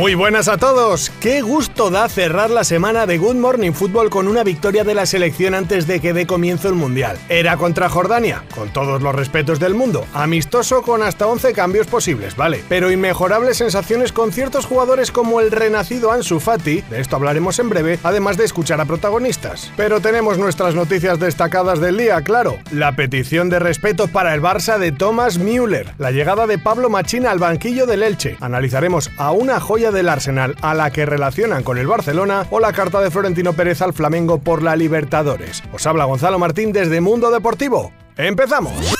Muy buenas a todos. Qué gusto da cerrar la semana de Good Morning Football con una victoria de la selección antes de que dé comienzo el Mundial. Era contra Jordania, con todos los respetos del mundo. Amistoso con hasta 11 cambios posibles, vale. Pero inmejorables sensaciones con ciertos jugadores como el renacido Ansu Fati, de esto hablaremos en breve, además de escuchar a protagonistas. Pero tenemos nuestras noticias destacadas del día, claro. La petición de respeto para el Barça de Thomas Müller, la llegada de Pablo Machina al banquillo del Elche. Analizaremos a una joya del Arsenal a la que relacionan con el Barcelona o la carta de Florentino Pérez al Flamengo por la Libertadores. Os habla Gonzalo Martín desde Mundo Deportivo. ¡Empezamos!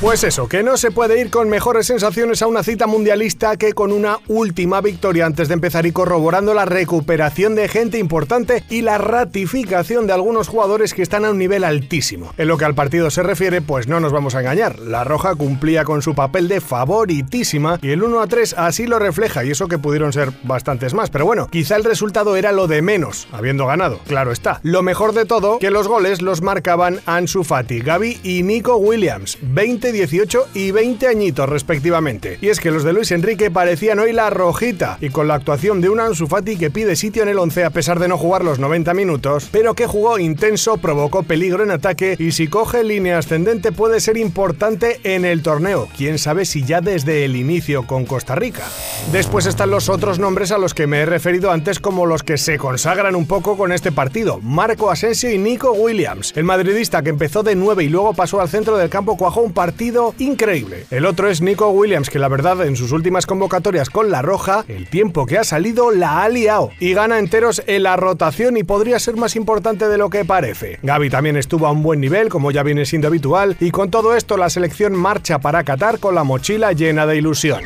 Pues eso, que no se puede ir con mejores sensaciones a una cita mundialista que con una última victoria antes de empezar y corroborando la recuperación de gente importante y la ratificación de algunos jugadores que están a un nivel altísimo. En lo que al partido se refiere, pues no nos vamos a engañar, la Roja cumplía con su papel de favoritísima y el 1 a 3 así lo refleja y eso que pudieron ser bastantes más, pero bueno, quizá el resultado era lo de menos, habiendo ganado, claro está. Lo mejor de todo, que los goles los marcaban Ansu Fati, Gaby y Nico Williams, 20 18 y 20 añitos respectivamente. Y es que los de Luis Enrique parecían hoy la rojita, y con la actuación de un Ansu Fati que pide sitio en el 11 a pesar de no jugar los 90 minutos, pero que jugó intenso, provocó peligro en ataque y si coge línea ascendente puede ser importante en el torneo, quién sabe si ya desde el inicio con Costa Rica. Después están los otros nombres a los que me he referido antes como los que se consagran un poco con este partido, Marco Asensio y Nico Williams. El madridista que empezó de 9 y luego pasó al centro del campo cuajó un partido increíble. El otro es Nico Williams, que la verdad en sus últimas convocatorias con la Roja, el tiempo que ha salido la ha liado y gana enteros en la rotación y podría ser más importante de lo que parece. Gaby también estuvo a un buen nivel, como ya viene siendo habitual, y con todo esto la selección marcha para Qatar con la mochila llena de ilusión.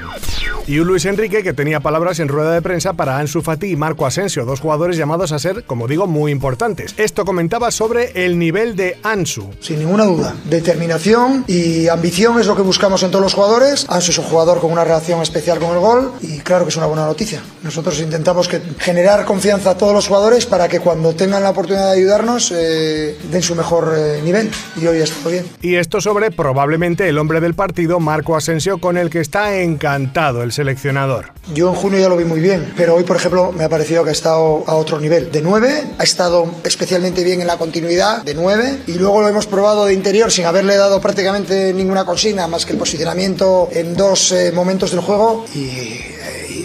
Y un Luis Enrique que tenía palabras en rueda de prensa para Ansu Fati y Marco Asensio, dos jugadores llamados a ser, como digo, muy importantes. Esto comentaba sobre el nivel de Ansu. Sin ninguna duda, determinación y ambición es lo que buscamos en todos los jugadores. Ansu es un jugador con una reacción especial con el gol y claro que es una buena noticia. Nosotros intentamos que generar confianza a todos los jugadores para que cuando tengan la oportunidad de ayudarnos eh, den su mejor eh, nivel y hoy está bien. Y esto sobre probablemente el hombre del partido, Marco Asensio, con el que está encantado el seleccionador. Yo en junio ya lo vi muy bien, pero hoy, por ejemplo, me ha parecido que ha estado a otro nivel. De 9, ha estado especialmente bien en la continuidad, de 9, y luego lo hemos probado de interior sin haberle dado prácticamente ninguna consigna más que el posicionamiento en dos eh, momentos del juego y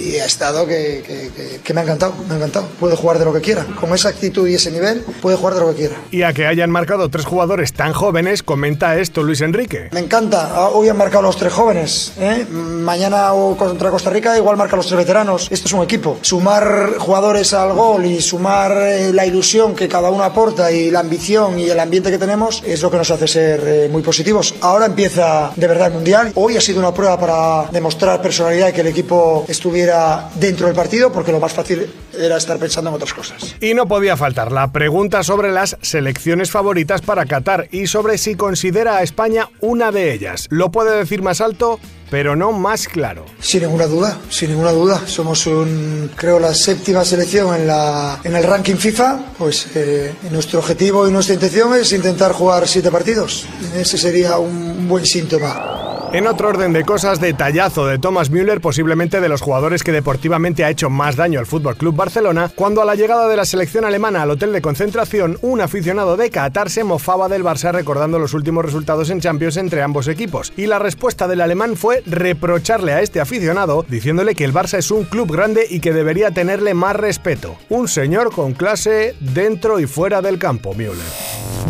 y ha estado que, que, que, me ha encantado, me ha encantado. Puede jugar de lo que quiera. Con esa actitud y ese nivel, puede jugar de lo que quiera. Y a que hayan marcado tres jugadores tan jóvenes, comenta esto Luis Enrique. Me encanta. Ah, hoy han marcado los tres jóvenes. ¿eh? Mañana contra Costa Rica igual marca los tres veteranos. Esto es un equipo. Sumar jugadores al gol y sumar eh, la ilusión que cada uno aporta y la ambición y el ambiente que tenemos es lo que nos hace ser eh, muy positivos. Ahora empieza de verdad el Mundial. Hoy ha sido una prueba para demostrar personalidad y que el equipo estuviera dentro del partido porque lo más fácil era estar pensando en otras cosas. Y no podía faltar la pregunta sobre las selecciones favoritas para Qatar y sobre si considera a España una de ellas. ¿Lo puede decir más alto? pero no más claro. Sin ninguna duda, sin ninguna duda. Somos un, creo, la séptima selección en, la, en el ranking FIFA. Pues eh, nuestro objetivo y nuestra intención es intentar jugar siete partidos. Ese sería un buen síntoma. En otro orden de cosas, detallazo de Thomas Müller, posiblemente de los jugadores que deportivamente ha hecho más daño al Fútbol Club Barcelona, cuando a la llegada de la selección alemana al hotel de concentración, un aficionado de Qatar se mofaba del Barça recordando los últimos resultados en Champions entre ambos equipos. Y la respuesta del alemán fue reprocharle a este aficionado, diciéndole que el Barça es un club grande y que debería tenerle más respeto. Un señor con clase dentro y fuera del campo, Müller.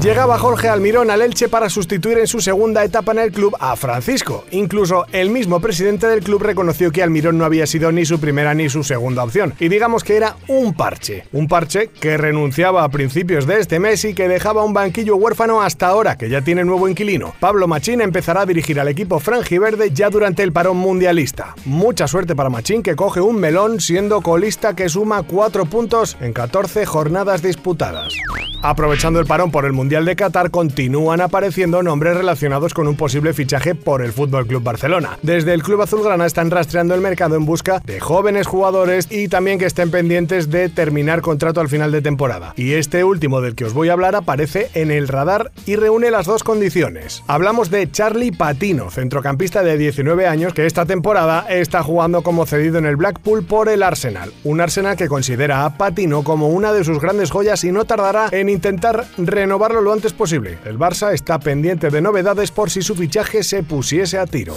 Llegaba Jorge Almirón al Elche para sustituir en su segunda etapa en el club a Francisco. Incluso el mismo presidente del club reconoció que Almirón no había sido ni su primera ni su segunda opción. Y digamos que era un parche. Un parche que renunciaba a principios de este mes y que dejaba un banquillo huérfano hasta ahora, que ya tiene nuevo inquilino. Pablo Machín empezará a dirigir al equipo franjiverde ya durante el parón mundialista. Mucha suerte para Machín que coge un melón siendo colista que suma 4 puntos en 14 jornadas disputadas. Aprovechando el parón por el mundial De Qatar continúan apareciendo nombres relacionados con un posible fichaje por el Fútbol Club Barcelona. Desde el club azulgrana están rastreando el mercado en busca de jóvenes jugadores y también que estén pendientes de terminar contrato al final de temporada. Y este último del que os voy a hablar aparece en el radar y reúne las dos condiciones. Hablamos de Charlie Patino, centrocampista de 19 años que esta temporada está jugando como cedido en el Blackpool por el Arsenal. Un Arsenal que considera a Patino como una de sus grandes joyas y no tardará en intentar renovarlo lo antes posible. El Barça está pendiente de novedades por si su fichaje se pusiese a tiro.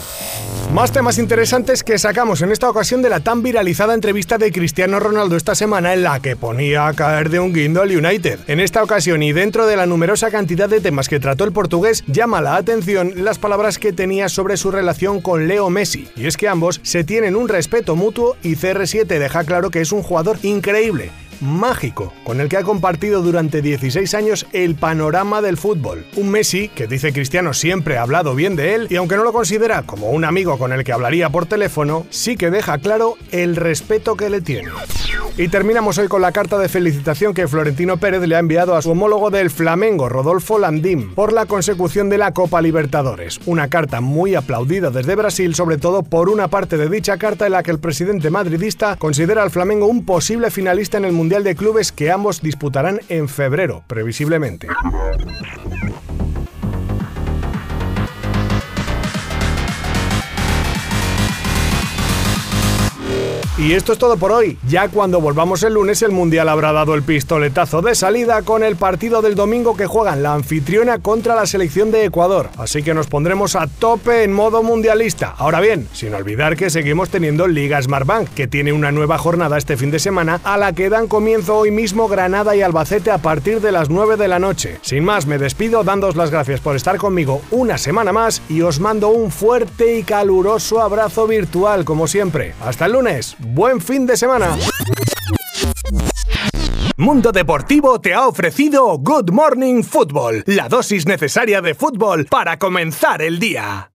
Más temas interesantes que sacamos en esta ocasión de la tan viralizada entrevista de Cristiano Ronaldo esta semana en la que ponía a caer de un guindo al United. En esta ocasión y dentro de la numerosa cantidad de temas que trató el portugués, llama la atención las palabras que tenía sobre su relación con Leo Messi. Y es que ambos se tienen un respeto mutuo y CR7 deja claro que es un jugador increíble mágico, con el que ha compartido durante 16 años el panorama del fútbol. Un Messi que dice Cristiano siempre ha hablado bien de él y aunque no lo considera como un amigo con el que hablaría por teléfono, sí que deja claro el respeto que le tiene. Y terminamos hoy con la carta de felicitación que Florentino Pérez le ha enviado a su homólogo del Flamengo, Rodolfo Landim, por la consecución de la Copa Libertadores. Una carta muy aplaudida desde Brasil, sobre todo por una parte de dicha carta en la que el presidente madridista considera al Flamengo un posible finalista en el Mundial de Clubes que ambos disputarán en febrero, previsiblemente. Y esto es todo por hoy. Ya cuando volvamos el lunes el Mundial habrá dado el pistoletazo de salida con el partido del domingo que juegan la anfitriona contra la selección de Ecuador. Así que nos pondremos a tope en modo mundialista. Ahora bien, sin olvidar que seguimos teniendo Liga Smartbank, que tiene una nueva jornada este fin de semana a la que dan comienzo hoy mismo Granada y Albacete a partir de las 9 de la noche. Sin más, me despido dándos las gracias por estar conmigo una semana más y os mando un fuerte y caluroso abrazo virtual como siempre. Hasta el lunes buen fin de semana. Mundo Deportivo te ha ofrecido Good Morning Football, la dosis necesaria de fútbol para comenzar el día.